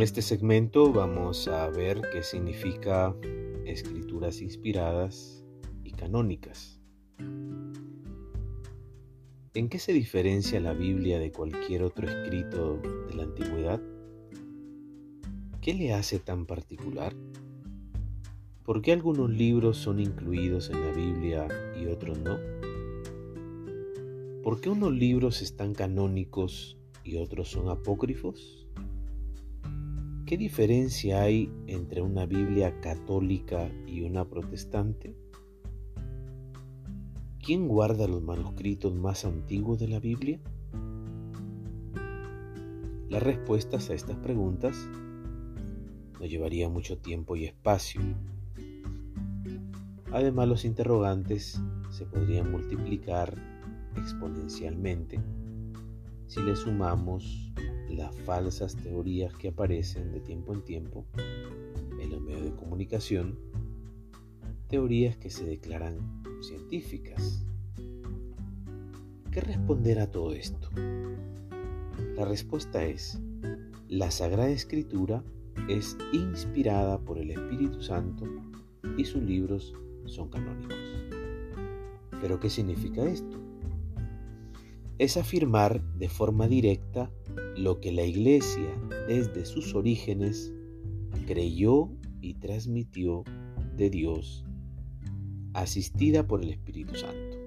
en este segmento vamos a ver qué significa escrituras inspiradas y canónicas. ¿En qué se diferencia la Biblia de cualquier otro escrito de la antigüedad? ¿Qué le hace tan particular? ¿Por qué algunos libros son incluidos en la Biblia y otros no? ¿Por qué unos libros están canónicos y otros son apócrifos? ¿Qué diferencia hay entre una Biblia católica y una protestante? ¿Quién guarda los manuscritos más antiguos de la Biblia? Las respuestas a estas preguntas nos llevaría mucho tiempo y espacio. Además, los interrogantes se podrían multiplicar exponencialmente si le sumamos las falsas teorías que aparecen de tiempo en tiempo en los medios de comunicación, teorías que se declaran científicas. ¿Qué responder a todo esto? La respuesta es, la Sagrada Escritura es inspirada por el Espíritu Santo y sus libros son canónicos. ¿Pero qué significa esto? Es afirmar de forma directa lo que la Iglesia desde sus orígenes creyó y transmitió de Dios asistida por el Espíritu Santo.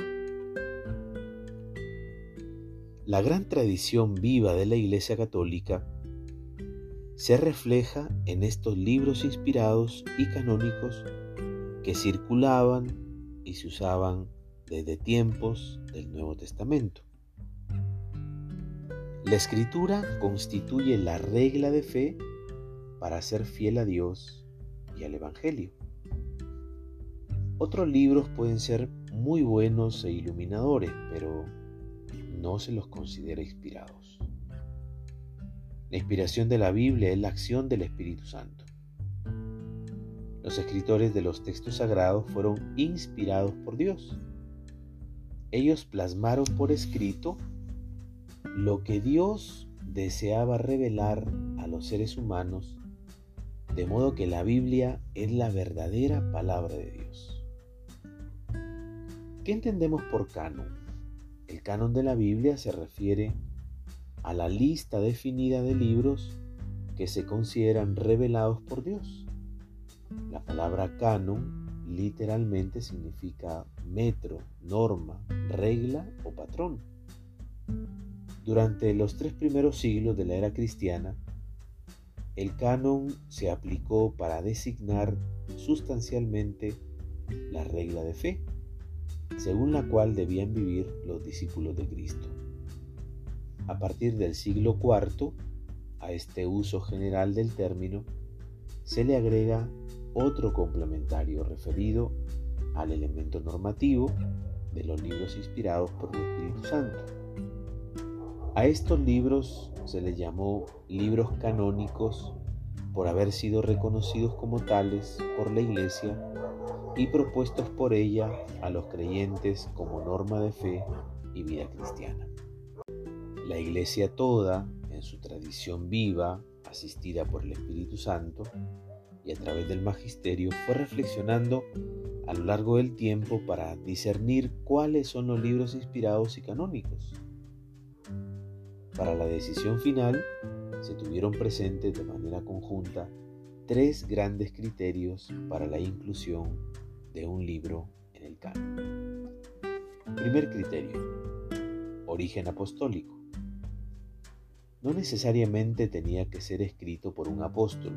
La gran tradición viva de la Iglesia Católica se refleja en estos libros inspirados y canónicos que circulaban y se usaban desde tiempos del Nuevo Testamento. La escritura constituye la regla de fe para ser fiel a Dios y al Evangelio. Otros libros pueden ser muy buenos e iluminadores, pero no se los considera inspirados. La inspiración de la Biblia es la acción del Espíritu Santo. Los escritores de los textos sagrados fueron inspirados por Dios. Ellos plasmaron por escrito lo que Dios deseaba revelar a los seres humanos, de modo que la Biblia es la verdadera palabra de Dios. ¿Qué entendemos por canon? El canon de la Biblia se refiere a la lista definida de libros que se consideran revelados por Dios. La palabra canon literalmente significa metro, norma, regla o patrón. Durante los tres primeros siglos de la era cristiana, el canon se aplicó para designar sustancialmente la regla de fe según la cual debían vivir los discípulos de Cristo. A partir del siglo IV, a este uso general del término, se le agrega otro complementario referido al elemento normativo de los libros inspirados por el Espíritu Santo. A estos libros se les llamó libros canónicos por haber sido reconocidos como tales por la Iglesia y propuestos por ella a los creyentes como norma de fe y vida cristiana. La Iglesia toda, en su tradición viva, asistida por el Espíritu Santo, y a través del magisterio fue reflexionando a lo largo del tiempo para discernir cuáles son los libros inspirados y canónicos. Para la decisión final se tuvieron presentes de manera conjunta tres grandes criterios para la inclusión de un libro en el canon. Primer criterio. Origen apostólico. No necesariamente tenía que ser escrito por un apóstol,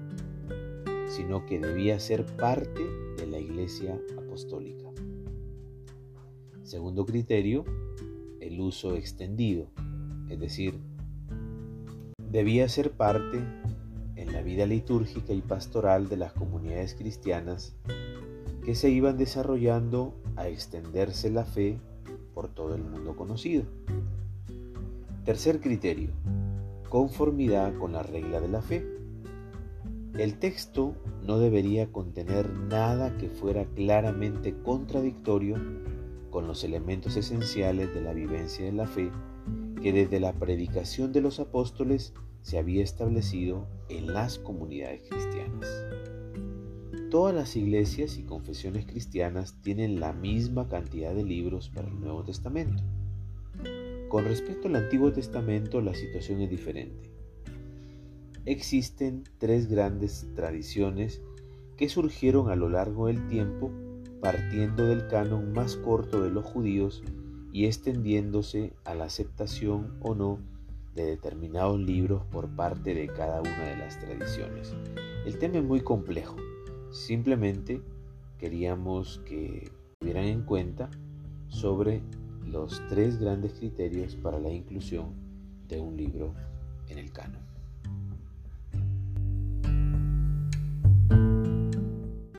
sino que debía ser parte de la iglesia apostólica. Segundo criterio, el uso extendido, es decir, debía ser parte en la vida litúrgica y pastoral de las comunidades cristianas que se iban desarrollando a extenderse la fe por todo el mundo conocido. Tercer criterio, conformidad con la regla de la fe. El texto no debería contener nada que fuera claramente contradictorio con los elementos esenciales de la vivencia de la fe que desde la predicación de los apóstoles se había establecido en las comunidades cristianas. Todas las iglesias y confesiones cristianas tienen la misma cantidad de libros para el Nuevo Testamento. Con respecto al Antiguo Testamento la situación es diferente. Existen tres grandes tradiciones que surgieron a lo largo del tiempo partiendo del canon más corto de los judíos y extendiéndose a la aceptación o no de determinados libros por parte de cada una de las tradiciones. El tema es muy complejo, simplemente queríamos que tuvieran en cuenta sobre los tres grandes criterios para la inclusión de un libro en el canon.